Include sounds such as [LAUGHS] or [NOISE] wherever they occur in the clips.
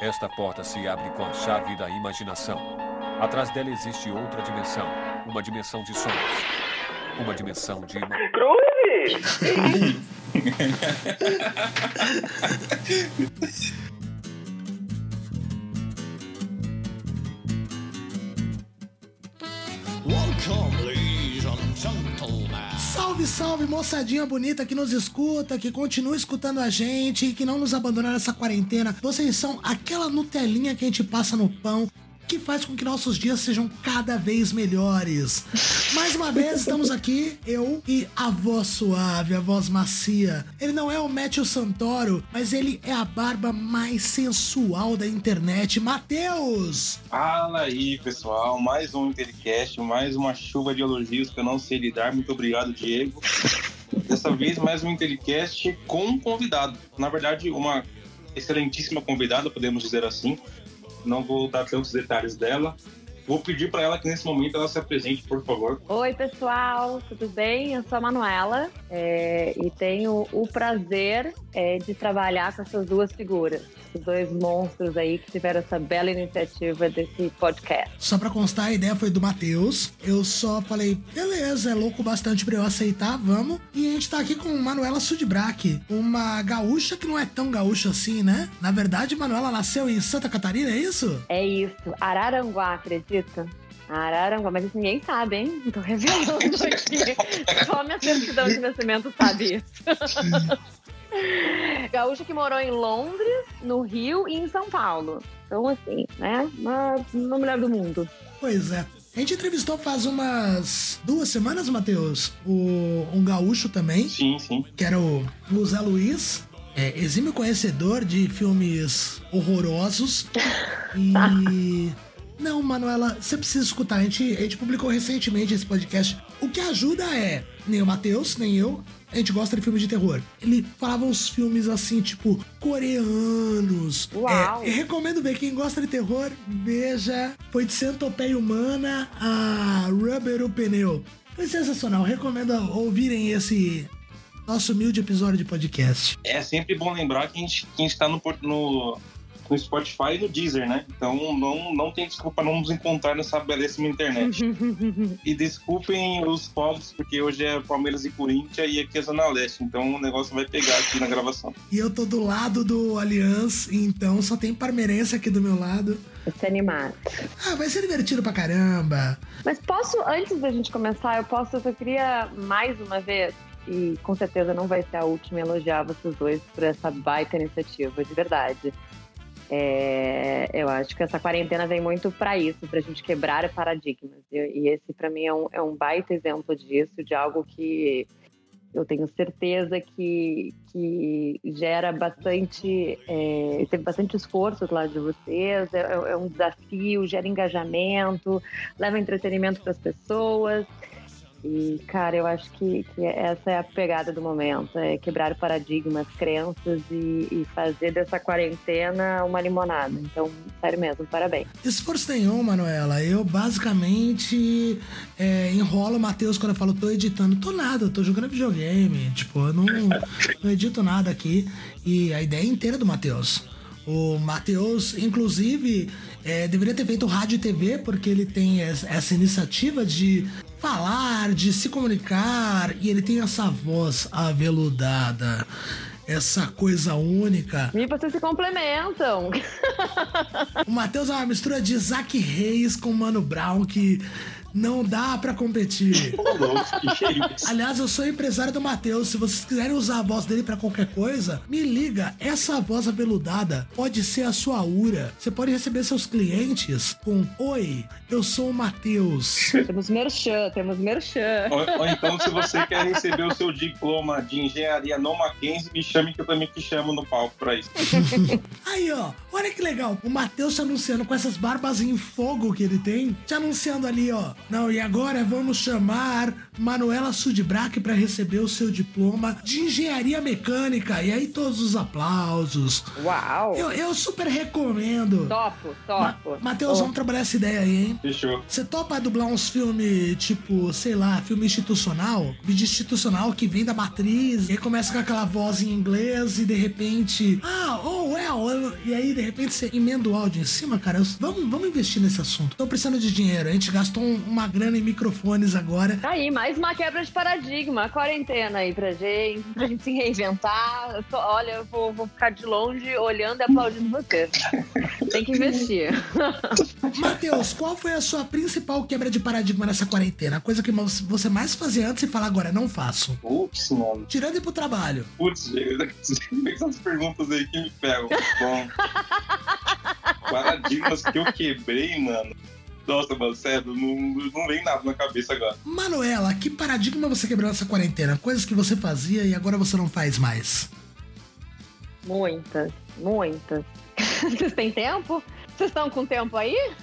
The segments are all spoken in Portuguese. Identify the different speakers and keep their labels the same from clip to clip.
Speaker 1: Esta porta se abre com a chave da imaginação. Atrás dela existe outra dimensão. Uma dimensão de sonhos. Uma dimensão de.
Speaker 2: Cruz!
Speaker 3: Salve, salve, moçadinha bonita que nos escuta, que continua escutando a gente e que não nos abandona nessa quarentena. Vocês são aquela Nutelinha que a gente passa no pão faz com que nossos dias sejam cada vez melhores. Mais uma vez estamos aqui, eu e a voz suave, a voz macia. Ele não é o Matthew Santoro, mas ele é a barba mais sensual da internet. Matheus!
Speaker 4: Fala aí, pessoal. Mais um Intercast, mais uma chuva de elogios que eu não sei lidar. Muito obrigado, Diego. Dessa vez, mais um Intercast com um convidado. Na verdade, uma excelentíssima convidada, podemos dizer assim não vou dar tantos detalhes dela. Vou pedir para ela que nesse momento ela se apresente, por favor.
Speaker 5: Oi, pessoal, tudo bem? Eu sou a Manuela é, e tenho o prazer é, de trabalhar com essas duas figuras esses dois monstros aí que tiveram essa bela iniciativa desse podcast.
Speaker 3: Só pra constar, a ideia foi do Matheus. Eu só falei, beleza, é louco bastante pra eu aceitar, vamos. E a gente tá aqui com Manuela Sudbrack, uma gaúcha que não é tão gaúcha assim, né? Na verdade, Manuela nasceu em Santa Catarina, é isso?
Speaker 5: É isso, Araranguá, acredita? Araranguá, mas isso ninguém sabe, hein? Tô revelando aqui. [LAUGHS] Só minha certidão de nascimento sabe isso. [LAUGHS] Gaúcha que morou em Londres, no Rio e em São Paulo. Então, assim, né? Uma, uma mulher do mundo.
Speaker 3: Pois é. A gente entrevistou faz umas duas semanas, Matheus, o, um gaúcho também.
Speaker 4: Sim, sim.
Speaker 3: Que era o, Zé Luiz. É, exímio conhecedor de filmes horrorosos. [LAUGHS] E. Não, Manuela, você precisa escutar. A gente, a gente publicou recentemente esse podcast. O que ajuda é, nem o Matheus, nem eu, a gente gosta de filmes de terror. Ele falava uns filmes assim, tipo, coreanos.
Speaker 5: Uau!
Speaker 3: É, recomendo ver. Quem gosta de terror, veja. Foi de Centopeia Humana a Rubber o Pneu. Foi sensacional. Recomendo ouvirem esse nosso humilde episódio de podcast.
Speaker 4: É sempre bom lembrar que a gente, que a gente tá no, no no Spotify e no Deezer, né? Então não, não tem desculpa não nos encontrar nessa belíssima internet. [LAUGHS] e desculpem os povos, porque hoje é Palmeiras e Corinthians e aqui é Zona Leste, então o negócio vai pegar aqui na gravação.
Speaker 3: E eu tô do lado do Allianz, então só tem parmeirense aqui do meu lado.
Speaker 5: Vai ser animado.
Speaker 3: Ah, vai ser divertido pra caramba.
Speaker 5: Mas posso, antes da gente começar, eu posso, eu só queria mais uma vez e com certeza não vai ser a última elogiar vocês dois por essa baita iniciativa, de verdade. É, eu acho que essa quarentena vem muito para isso, para a gente quebrar paradigmas. E, e esse, para mim, é um, é um baita exemplo disso, de algo que eu tenho certeza que, que gera bastante, é, teve bastante esforço do lado de vocês, é, é um desafio, gera engajamento, leva entretenimento para as pessoas. E, cara, eu acho que, que essa é a pegada do momento: é quebrar paradigmas, crenças e, e, fazer dessa quarentena uma limonada. Então, sério mesmo, parabéns.
Speaker 3: Esforço nenhum, Manuela. Eu basicamente é, enrolo o Matheus quando eu falo tô editando. Tô nada, tô jogando videogame. Tipo, eu não, não edito nada aqui. E a ideia é inteira do Matheus. O Matheus, inclusive, é, deveria ter feito rádio e TV, porque ele tem essa iniciativa de falar, de se comunicar, e ele tem essa voz aveludada, essa coisa única.
Speaker 5: E vocês se complementam. [LAUGHS]
Speaker 3: o Matheus é uma mistura de Zack Reis com Mano Brown que não dá para competir. [LAUGHS] Aliás, eu sou empresário do Matheus. Se vocês quiserem usar a voz dele para qualquer coisa, me liga. Essa voz aveludada pode ser a sua ura. Você pode receber seus clientes com Oi, eu sou o Matheus.
Speaker 5: Temos merchan, temos merchan.
Speaker 4: Ou, ou, então, se você quer receber o seu diploma de engenharia no Mackenzie, me chame que eu também te chamo no palco pra isso. [LAUGHS]
Speaker 3: Aí, ó, olha que legal. O Matheus te anunciando com essas barbas em fogo que ele tem, te anunciando ali, ó. Não, e agora vamos chamar Manuela Sudbrack para receber o seu diploma de engenharia mecânica. E aí todos os aplausos.
Speaker 5: Uau!
Speaker 3: Eu, eu super recomendo.
Speaker 5: Topo, topo.
Speaker 3: Ma Matheus, oh. vamos trabalhar essa ideia aí, hein?
Speaker 4: Fechou.
Speaker 3: Você topa dublar uns filmes, tipo, sei lá, filme institucional? Vídeo institucional que vem da matriz e aí começa com aquela voz em inglês e de repente. Ah, oh, well. E aí, de repente, você emenda o áudio em cima, cara. Eu, vamos, vamos investir nesse assunto. Tô precisando de dinheiro. A gente gastou uma grana em microfones agora.
Speaker 5: Tá aí, mais uma quebra de paradigma. Quarentena aí pra gente, pra gente se reinventar. Tô, olha, eu vou, vou ficar de longe olhando e aplaudindo você. Tem que investir. [LAUGHS]
Speaker 3: Matheus, qual foi a sua principal quebra de paradigma nessa quarentena? A coisa que você mais fazia antes e fala agora, não faço.
Speaker 4: Putz, mano.
Speaker 3: Tirando ir pro trabalho.
Speaker 4: Putz, essas perguntas aí que me pegam. Bom. [LAUGHS] Paradigmas que eu quebrei, mano. Nossa, mano, sério, não, não vem nada na cabeça agora.
Speaker 3: Manuela, que paradigma você quebrou nessa quarentena? Coisas que você fazia e agora você não faz mais?
Speaker 5: Muitas, muitas. [LAUGHS] Vocês têm tempo? Vocês estão com tempo aí? [LAUGHS]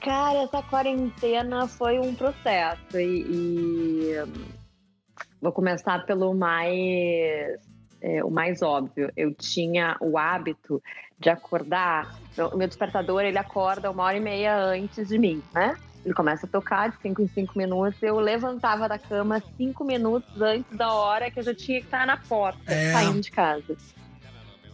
Speaker 5: Cara, essa quarentena foi um processo e, e vou começar pelo mais é, o mais óbvio. Eu tinha o hábito de acordar. O meu despertador ele acorda uma hora e meia antes de mim, né? Ele começa a tocar de 5 em 5 minutos. Eu levantava da cama 5 minutos antes da hora que eu já tinha que estar na porta, é. saindo de casa.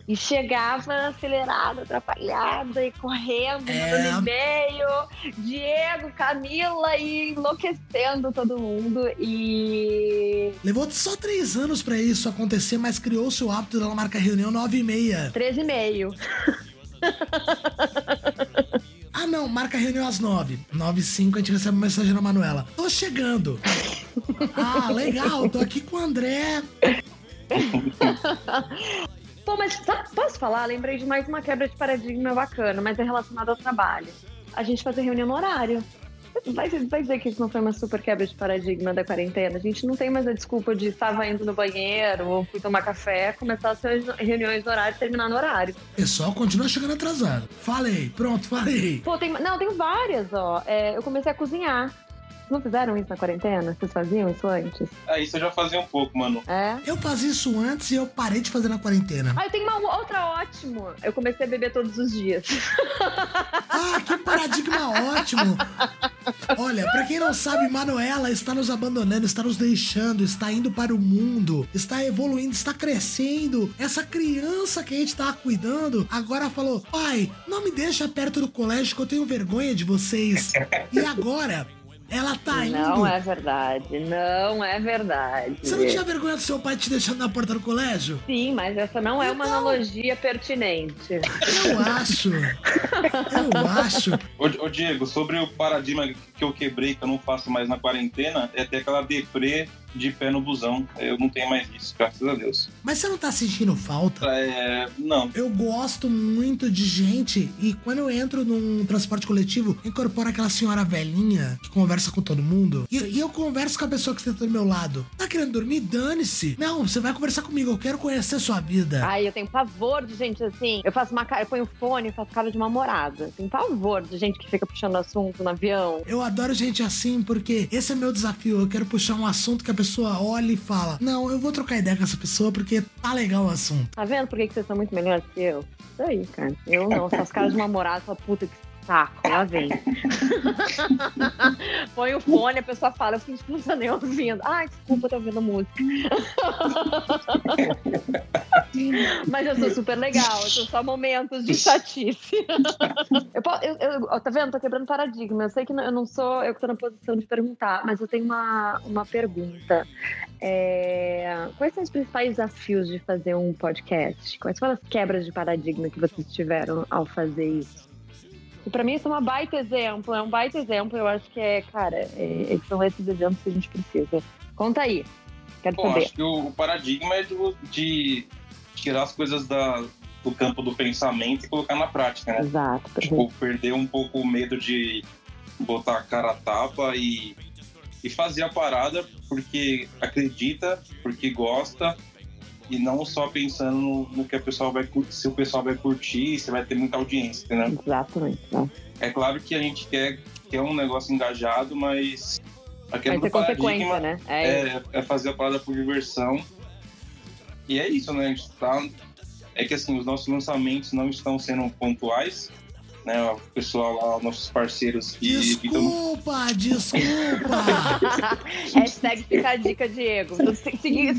Speaker 5: E chegava acelerada, atrapalhada e correndo, é. mandando e-mail, Diego, Camila e enlouquecendo todo mundo. E.
Speaker 3: Levou só três anos para isso acontecer, mas criou-se o hábito dela marcar reunião 9 e meia.
Speaker 5: 13 e meio. [LAUGHS]
Speaker 3: Ah, não, marca reunião às 9. 9 e 5 a gente recebe uma mensagem na Manuela. Tô chegando. [LAUGHS] ah, legal, tô aqui com o André. [LAUGHS]
Speaker 5: Pô, mas posso falar? Lembrei de mais uma quebra de paradigma bacana, mas é relacionada ao trabalho. A gente fazer reunião no horário. Vai, vai dizer que isso não foi uma super quebra de paradigma da quarentena. A gente não tem mais a desculpa de estava indo no banheiro ou fui tomar café, começar as reuniões no horário e terminar no horário.
Speaker 3: O pessoal continua chegando atrasado. Falei, pronto, falei.
Speaker 5: Pô, tem, não, tem várias, ó. É, eu comecei a cozinhar. Não fizeram isso na quarentena? Vocês faziam isso antes?
Speaker 4: É, isso eu já fazia um pouco, mano.
Speaker 5: É?
Speaker 3: Eu fazia isso antes e eu parei de fazer na quarentena.
Speaker 5: Ah, eu tenho uma outra ótimo. Eu comecei a beber todos os dias.
Speaker 3: Ah, que paradigma ótimo. Olha, para quem não sabe, Manuela está nos abandonando, está nos deixando, está indo para o mundo, está evoluindo, está crescendo. Essa criança que a gente tá cuidando agora falou: pai, não me deixa perto do colégio que eu tenho vergonha de vocês. E agora, ela tá indo.
Speaker 5: Não é verdade, não é verdade.
Speaker 3: Você não tinha vergonha do seu pai te deixando na porta do colégio?
Speaker 5: Sim, mas essa não é uma analogia pertinente.
Speaker 3: Eu acho. [LAUGHS] Eu acho.
Speaker 4: Ô, ô, Diego, sobre o paradigma que eu quebrei, que eu não faço mais na quarentena, é ter aquela deprê de pé no busão. Eu não tenho mais isso, graças a Deus.
Speaker 3: Mas você não tá sentindo falta?
Speaker 4: É, não.
Speaker 3: Eu gosto muito de gente e quando eu entro num transporte coletivo, incorpora aquela senhora velhinha que conversa com todo mundo e, e eu converso com a pessoa que está do meu lado. Tá querendo dormir? Dane-se. Não, você vai conversar comigo, eu quero conhecer a sua vida.
Speaker 5: Ai, eu tenho pavor de gente assim. Eu faço uma cara, eu ponho fone faço cara de uma morada. Tenho pavor de gente que fica puxando assunto no avião.
Speaker 3: Eu adoro gente assim porque esse é meu desafio. Eu quero puxar um assunto que a pessoa olha e fala: Não, eu vou trocar ideia com essa pessoa porque tá legal o assunto.
Speaker 5: Tá vendo por que, vocês são muito melhores que eu? Isso aí, cara. Eu não. Essas caras de namorado, sua puta que saco, lá vem. [LAUGHS] Põe o fone, a pessoa fala, eu não tá nem ouvindo. Ai, desculpa, tô ouvindo música. [LAUGHS] Mas eu sou super legal, eu sou só momentos de chatice. [LAUGHS] eu, eu, eu, tá vendo? Tô quebrando paradigma. Eu sei que eu não sou eu que tô na posição de perguntar, mas eu tenho uma, uma pergunta. É, quais são os principais desafios de fazer um podcast? Quais foram as quebras de paradigma que vocês tiveram ao fazer isso? E pra mim isso é uma baita exemplo, é um baita exemplo. Eu acho que é, cara, é, são esses exemplos que a gente precisa. Conta aí. Quero Bom, saber.
Speaker 4: acho que o, paradigma é de, de tirar as coisas da, do campo do pensamento e colocar na prática, né?
Speaker 5: Exato.
Speaker 4: Tipo, perder um pouco o medo de botar a cara a tapa e, e fazer a parada porque acredita, porque gosta e não só pensando no, no que a pessoa vai curtir, se o pessoal vai curtir, se vai ter muita audiência, né?
Speaker 5: Exatamente.
Speaker 4: É claro que a gente quer, quer um negócio engajado, mas
Speaker 5: aquele vai ter consequência, né?
Speaker 4: É, é, é, fazer a parada por diversão. E é isso, né? A gente tá. É que assim, os nossos lançamentos não estão sendo pontuais, né? O pessoal lá, nossos parceiros que.
Speaker 3: Desculpa, desculpa. [LAUGHS]
Speaker 5: Hashtag fica a dica, Diego.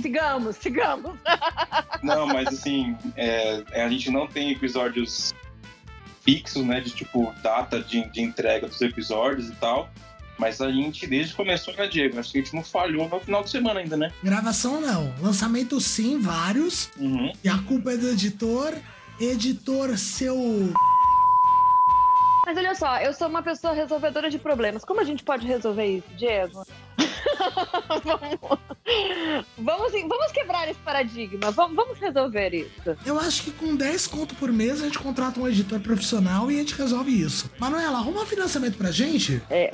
Speaker 5: Sigamos, sigamos.
Speaker 4: Não, mas assim, é, é, a gente não tem episódios fixos, né? De tipo, data de, de entrega dos episódios e tal. Mas a gente, desde que começou, né, Diego? Acho que a gente não falhou no final de semana ainda, né?
Speaker 3: Gravação não. Lançamento sim, vários.
Speaker 4: Uhum.
Speaker 3: E a culpa é do editor. Editor, seu.
Speaker 5: Mas olha só, eu sou uma pessoa resolvedora de problemas. Como a gente pode resolver isso, Diego? [LAUGHS] vamos, vamos, vamos quebrar esse paradigma. Vamos, vamos resolver isso.
Speaker 3: Eu acho que com 10 conto por mês a gente contrata um editor profissional e a gente resolve isso. Manuela, arruma financiamento pra gente?
Speaker 5: É,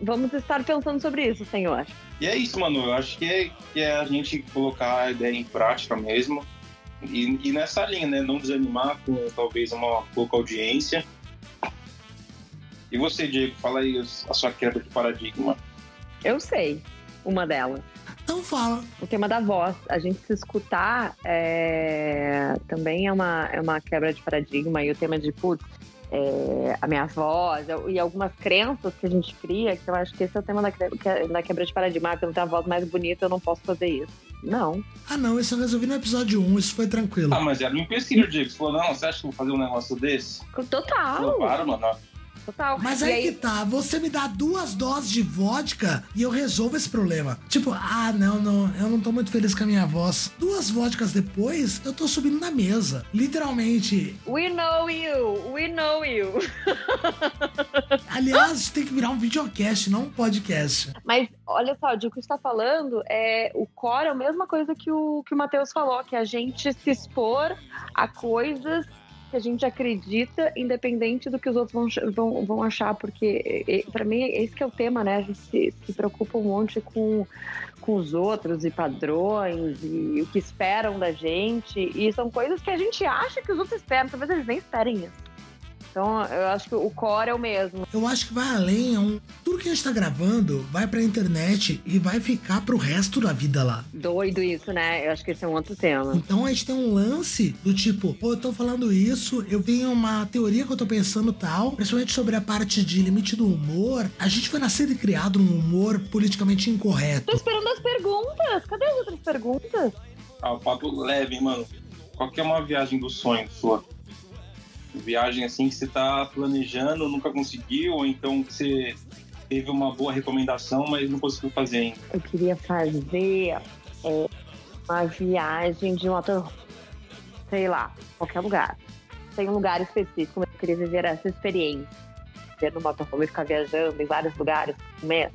Speaker 5: vamos estar pensando sobre isso, senhor.
Speaker 4: E é isso, mano. Eu acho que é, que é a gente colocar a ideia em prática mesmo. E, e nessa linha, né? Não desanimar com talvez uma pouca audiência. E você, Diego, fala aí a sua quebra de paradigma.
Speaker 5: Eu sei uma delas.
Speaker 3: Então fala.
Speaker 5: O tema da voz. A gente se escutar é, também é uma, é uma quebra de paradigma. E o tema de, putz, é, a minha voz e algumas crenças que a gente cria, que eu acho que esse é o tema da, da quebra de paradigma. Ah, pelo ter a voz mais bonita, eu não posso fazer isso. Não.
Speaker 3: Ah não, isso eu resolvi no episódio 1, isso foi tranquilo.
Speaker 4: Ah, mas era um empecilho, Diego. Você falou, não, você acha que eu vou fazer um negócio desse? Eu
Speaker 5: Total.
Speaker 4: para, mano.
Speaker 5: Total.
Speaker 3: Mas
Speaker 5: E
Speaker 3: aí que tá, você me dá duas doses de vodka e eu resolvo esse problema. Tipo, ah, não, não, eu não tô muito feliz com a minha voz. Duas vodkas depois, eu tô subindo na mesa. Literalmente.
Speaker 5: We know you, we know you. [LAUGHS]
Speaker 3: Aliás, tem que virar um videocast, não um podcast.
Speaker 5: Mas olha só, o que você está falando é o core é a mesma coisa que o que o Matheus falou, que a gente se expor a coisas que a gente acredita, independente do que os outros vão, vão, vão achar, porque para mim esse que é o tema, né? A gente se, se preocupa um monte com, com os outros e padrões e o que esperam da gente, e são coisas que a gente acha que os outros esperam, talvez eles nem esperem isso. Então, eu acho que o core é o mesmo.
Speaker 3: Eu acho que vai além, é um... tudo que a gente tá gravando vai pra internet e vai ficar pro resto da vida lá.
Speaker 5: Doido isso, né? Eu acho que esse é um outro tema.
Speaker 3: Então a gente tem um lance do tipo, pô, eu tô falando isso, eu tenho uma teoria que eu tô pensando tal, principalmente sobre a parte de limite do humor. A gente foi nascido e criado num humor politicamente
Speaker 5: Tô
Speaker 3: incorreto.
Speaker 5: esperando as perguntas. Cadê as outras perguntas?
Speaker 4: Ah, o papo leve, hein, mano. Qual que é uma viagem do sonho sua? Viagem assim que você tá planejando, nunca conseguiu, ou então que você teve uma boa recomendação, mas não conseguiu fazer ainda.
Speaker 5: Eu queria fazer é, uma viagem de motor, sei lá, qualquer lugar. Tem um lugar específico, mas eu queria viver essa experiência. Ver no motorhome ficar viajando em vários lugares mês.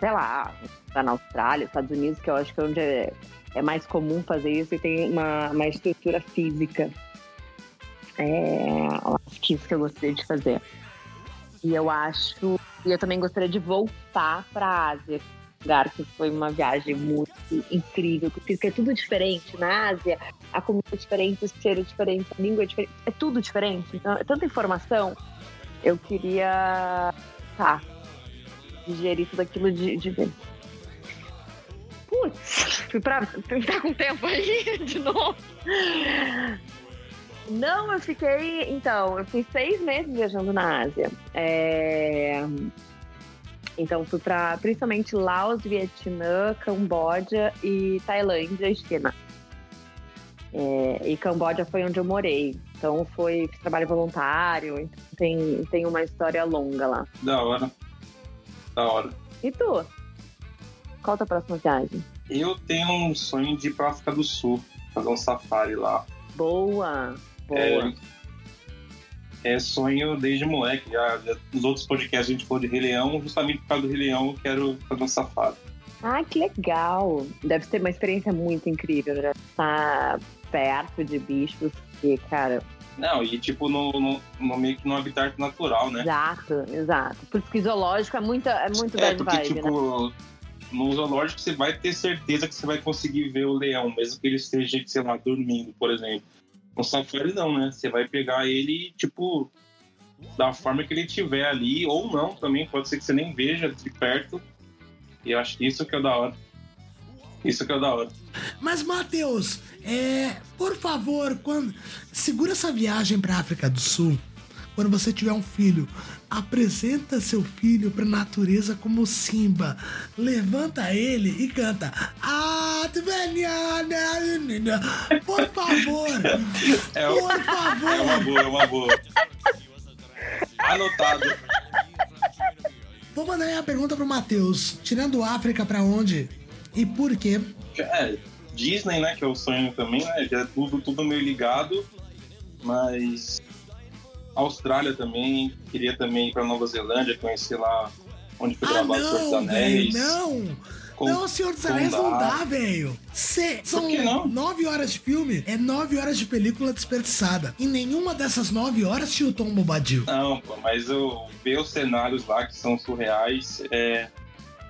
Speaker 5: Sei lá, tá na Austrália, Estados Unidos, que eu acho que é onde é, é mais comum fazer isso e tem uma, uma estrutura física. É, acho que isso que eu gostaria de fazer. E eu acho. E eu também gostaria de voltar para a Ásia, lugar que foi uma viagem muito incrível, porque é tudo diferente na Ásia, a comida é diferente, o cheiro é diferente, a língua é diferente, é tudo diferente. Então, é tanta informação. Eu queria, tá, digerir tudo aquilo de, de ver. Putz, fui pra tentar com tempo aí [LAUGHS] de novo. Não, eu fiquei. Então, eu fiz seis meses viajando na Ásia. É, Então, fui para principalmente Laos, Vietnã, Camboja e Tailândia e China. É, E Camboja foi onde eu morei. Então, foi trabalho voluntário. Então, tem, tem uma história longa lá.
Speaker 4: Da hora. Da hora.
Speaker 5: E tu? Qual a tua próxima viagem?
Speaker 4: Eu tenho um sonho de ir pra África do Sul, fazer um safari lá.
Speaker 5: Boa! Boa!
Speaker 4: É, é sonho desde moleque. Já, já- nos outros podcasts a gente falou de Rei Leão, justamente por causa do Rei Leão eu quero fazer um safari.
Speaker 5: Ah, que legal! Deve ser uma experiência muito incrível, né? Estar perto de bichos que, cara,
Speaker 4: Não, e tipo no, no, no meio que no habitat natural, né?
Speaker 5: exato, exato. Por isso que zoológico é muito, é muito
Speaker 4: É,
Speaker 5: bad
Speaker 4: porque,
Speaker 5: vibe, né?
Speaker 4: tipo, no zoológico você vai ter certeza que você vai conseguir ver o leão, mesmo que ele esteja, sei lá, dormindo, por exemplo. No safari não, né? Você vai pegar ele, tipo, da forma que ele estiver ali, ou não também, pode ser que você nem veja de perto. E eu acho que isso que é da hora. Isso que é da hora.
Speaker 3: Mas, Matheus, é, por favor, quando segura essa viagem pra África do Sul. quando você tiver um filho, apresenta seu filho pra natureza como Simba. Levanta ele e canta. Ah, por favor.
Speaker 4: É,
Speaker 3: por favor.
Speaker 4: É uma boa, é uma boa. Anotado.
Speaker 3: Vou mandar aí a pergunta pro Matheus. Tirando África pra onde? E por quê?
Speaker 4: É, Disney, né? Que é o sonho também, né? Já é tudo, tudo meio ligado. Mas Austrália também. Queria também ir pra Nova Zelândia, conhecer lá onde foi
Speaker 3: Ah,
Speaker 4: gravado o Senhor dos
Speaker 3: não,
Speaker 4: Anéis.
Speaker 3: velho, não.
Speaker 4: Com-
Speaker 3: não, Senhor dos Anéis não dá, velho. Cê- São
Speaker 4: que não?
Speaker 3: nove horas de filme, é nove horas de película desperdiçada. E nenhuma dessas nove horas tinha o Tom Bobadil.
Speaker 4: Não, pô, mas eu ver os cenários lá que são surreais é,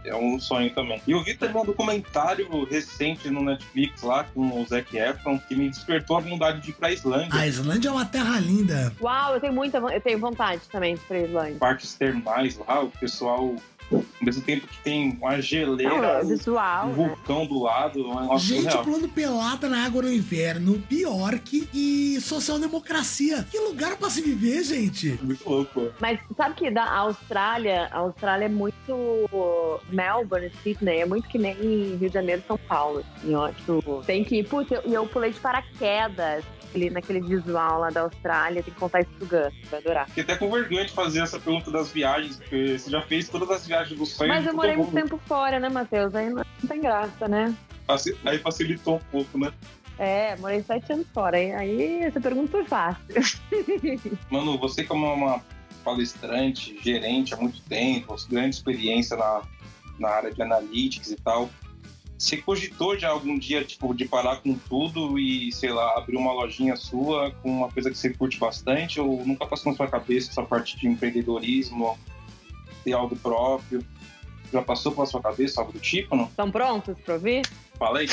Speaker 4: é um sonho também. E eu vi também um documentário recente no Netflix lá com o Zac Efron que me despertou a vontade de ir pra Islândia.
Speaker 3: A Islândia é uma terra linda.
Speaker 5: Uau, eu tenho muita eu tenho vontade também de ir pra Islândia.
Speaker 4: Parques termais lá, o pessoal, ao mesmo tempo que tem uma geleira,
Speaker 5: é
Speaker 4: um
Speaker 5: né?
Speaker 4: vulcão do lado, é
Speaker 3: Gente
Speaker 4: surreal.
Speaker 3: pulando pelada na água no inverno, Bjork e social-democracia. Que lugar pra se viver, gente.
Speaker 4: Muito louco.
Speaker 5: Mas sabe que da Austrália, a Austrália é muito Melbourne, Sydney, é muito que nem Rio de Janeiro, São Paulo. assim, ó, tipo, tem que ir, putz, eu- e eu, pulei de paraquedas ali naquele visual lá da Austrália, tem que contar isso pro Gus, vai adorar.
Speaker 4: Fiquei até com vergonha de fazer essa pergunta das viagens, porque você já fez todas as viagens do sonho.
Speaker 5: Mas eu morei muito
Speaker 4: mundo.
Speaker 5: tempo fora, né, Matheus? Aí não, tem graça, né?
Speaker 4: Aí facilitou um pouco, né?
Speaker 5: É, morei sete anos fora. Aí, essa pergunta foi fácil. [LAUGHS]
Speaker 4: Mano, você como uma palestrante, gerente há muito tempo, grande experiência na, na área de analytics e tal, você cogitou já algum dia, tipo, de parar com tudo e, sei lá, abrir uma lojinha sua com uma coisa que você curte bastante ou nunca passou na sua cabeça essa parte de empreendedorismo, ter algo próprio? Já passou pela sua cabeça algo do tipo, não?
Speaker 5: Estão prontos pra ouvir?
Speaker 4: Fala [LAUGHS] aí.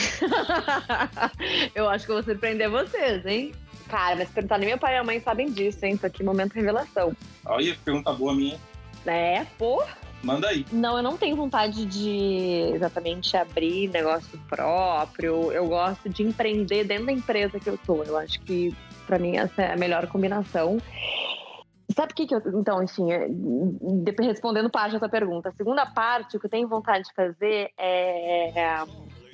Speaker 5: eu acho que eu vou surpreender vocês, hein? Cara, mas perguntar nem meu pai e minha mãe sabem disso, hein? Tô aqui momento revelação.
Speaker 4: Aí, pergunta boa minha.
Speaker 5: É, pô.
Speaker 4: Manda aí.
Speaker 5: Não, eu não tenho vontade de exatamente abrir negócio próprio. Eu gosto de empreender dentro da empresa que eu tô. Eu acho que pra mim essa é a melhor combinação. Sabe o que, que eu. Então, enfim, é, de- respondendo parte tua pergunta. A segunda parte, o que eu tenho vontade de fazer é.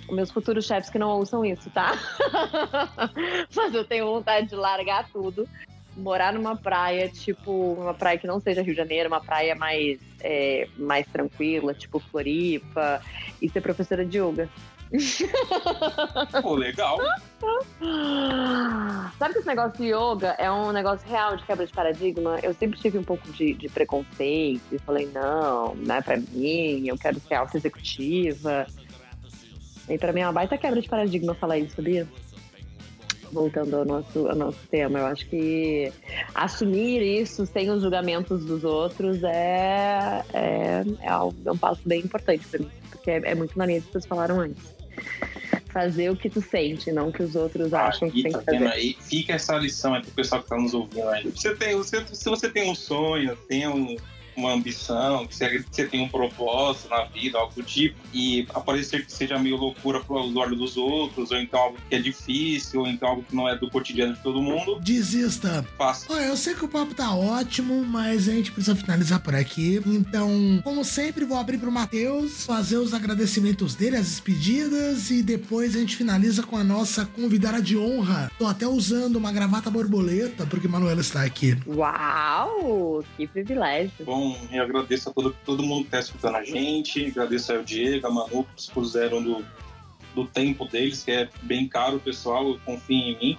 Speaker 5: os meus futuros chefes que não ouçam isso, tá? [LAUGHS] Mas eu tenho vontade de largar tudo, morar numa praia, tipo, uma praia que não seja Rio de Janeiro, uma praia mais, é, mais tranquila, tipo Floripa, e ser professora de yoga. [LAUGHS]
Speaker 4: Pô, legal.
Speaker 5: Sabe que esse negócio de yoga é um negócio real de quebra de paradigma? Eu sempre tive um pouco de, de preconceito e falei, não, não é pra mim, eu quero ser auto-executiva. E pra mim é uma baita quebra de paradigma falar isso, sabia? Voltando ao nosso, ao nosso tema, eu acho que assumir isso sem os julgamentos dos outros é, é, é, algo- é um passo bem importante pra mim, porque é, é muito na linha que vocês falaram antes. Fazer o que tu sente, não o que os outros acham que tem
Speaker 4: tá
Speaker 5: que fazer.
Speaker 4: aí? Fica essa lição aí pro pessoal que tá nos ouvindo aí. Você tem, você, se você tem um sonho, tem um- uma ambição, que você, que você tem um propósito na vida, algo do tipo, e aparecer que seja meio loucura pros olhos dos outros, ou então algo que é difícil, ou então algo que não é do cotidiano de todo mundo,
Speaker 3: Desista.
Speaker 4: faça.
Speaker 3: Olha, eu sei que o papo tá ótimo, mas a gente precisa finalizar por aqui. Então, como sempre, vou abrir pro Matheus, fazer os agradecimentos dele, as despedidas, e depois a gente finaliza com a nossa convidada de honra. Tô até usando uma gravata borboleta, porque Manuela está aqui.
Speaker 5: Uau! Que privilégio.
Speaker 4: Bom, eu agradeço a todo, todo mundo que tá escutando a gente, agradeço ao Diego, a Manu, que expuseram do, do tempo deles, que é bem caro, pessoal, confiem em mim.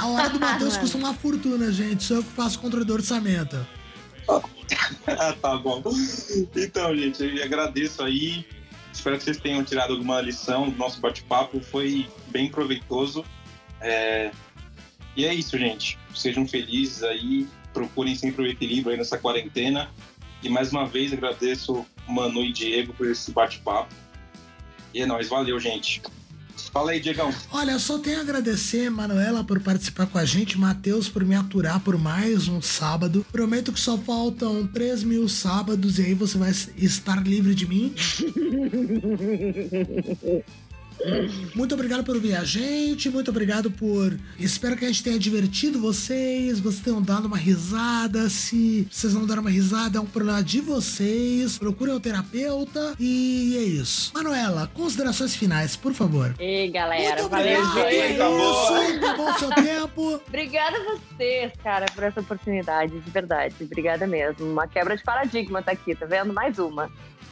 Speaker 3: A hora do Matheus custa uma fortuna, gente. Sou eu que faço o controle do orçamento.
Speaker 4: Ah, tá bom. Então, gente, eu agradeço aí. Espero que vocês tenham tirado alguma lição do nosso bate-papo. Foi bem proveitoso. É, E é isso, gente. Sejam felizes aí. Procurem sempre o equilíbrio aí nessa quarentena. E mais uma vez agradeço Manu e Diego por esse bate-papo. E é nóis. Valeu, gente. Fala aí, Diegão.
Speaker 3: Olha, eu só tenho a agradecer, Manuela, por participar com a gente, Matheus, por me aturar por mais um sábado. Prometo que só faltam 3 mil sábados e aí você vai estar livre de mim. [LAUGHS] Muito obrigado por ouvir a gente, muito obrigado por. Espero que a gente tenha divertido vocês, vocês tenham dado uma risada. Se vocês não deram uma risada, é um problema de vocês. Procurem o terapeuta e é isso. Manuela, considerações finais, por favor.
Speaker 5: E galera,
Speaker 3: muito
Speaker 5: valeu,
Speaker 3: obrigado,
Speaker 5: gente.
Speaker 3: é isso. Acabou o seu tempo. [LAUGHS]
Speaker 5: Obrigada a vocês, cara, por essa oportunidade, de verdade. Obrigada mesmo. Uma quebra de paradigma tá aqui, tá vendo? Mais uma.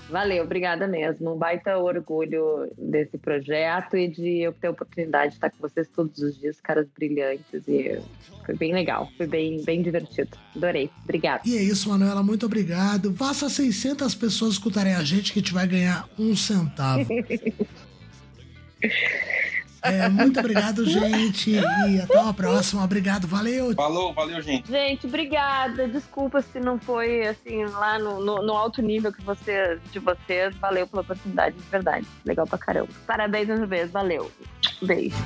Speaker 5: Valeu, obrigada mesmo. Um baita orgulho desse projeto e de eu ter a oportunidade de estar com vocês todos os dias, caras brilhantes. E foi bem legal, foi bem, bem divertido. Adorei. Obrigada.
Speaker 3: E é isso, Manuela, muito obrigado. Faça 600 pessoas escutarem a gente que a gente vai ganhar um centavo. [LAUGHS] É, muito obrigado, gente. E até uma próxima. Obrigado, valeu.
Speaker 4: Falou, valeu, gente.
Speaker 5: Gente, obrigada. Desculpa se não foi assim lá no, no, no alto nível que você, de vocês. Valeu pela oportunidade, de verdade. Legal pra caramba. Parabéns mais uma vez. Valeu. Beijo.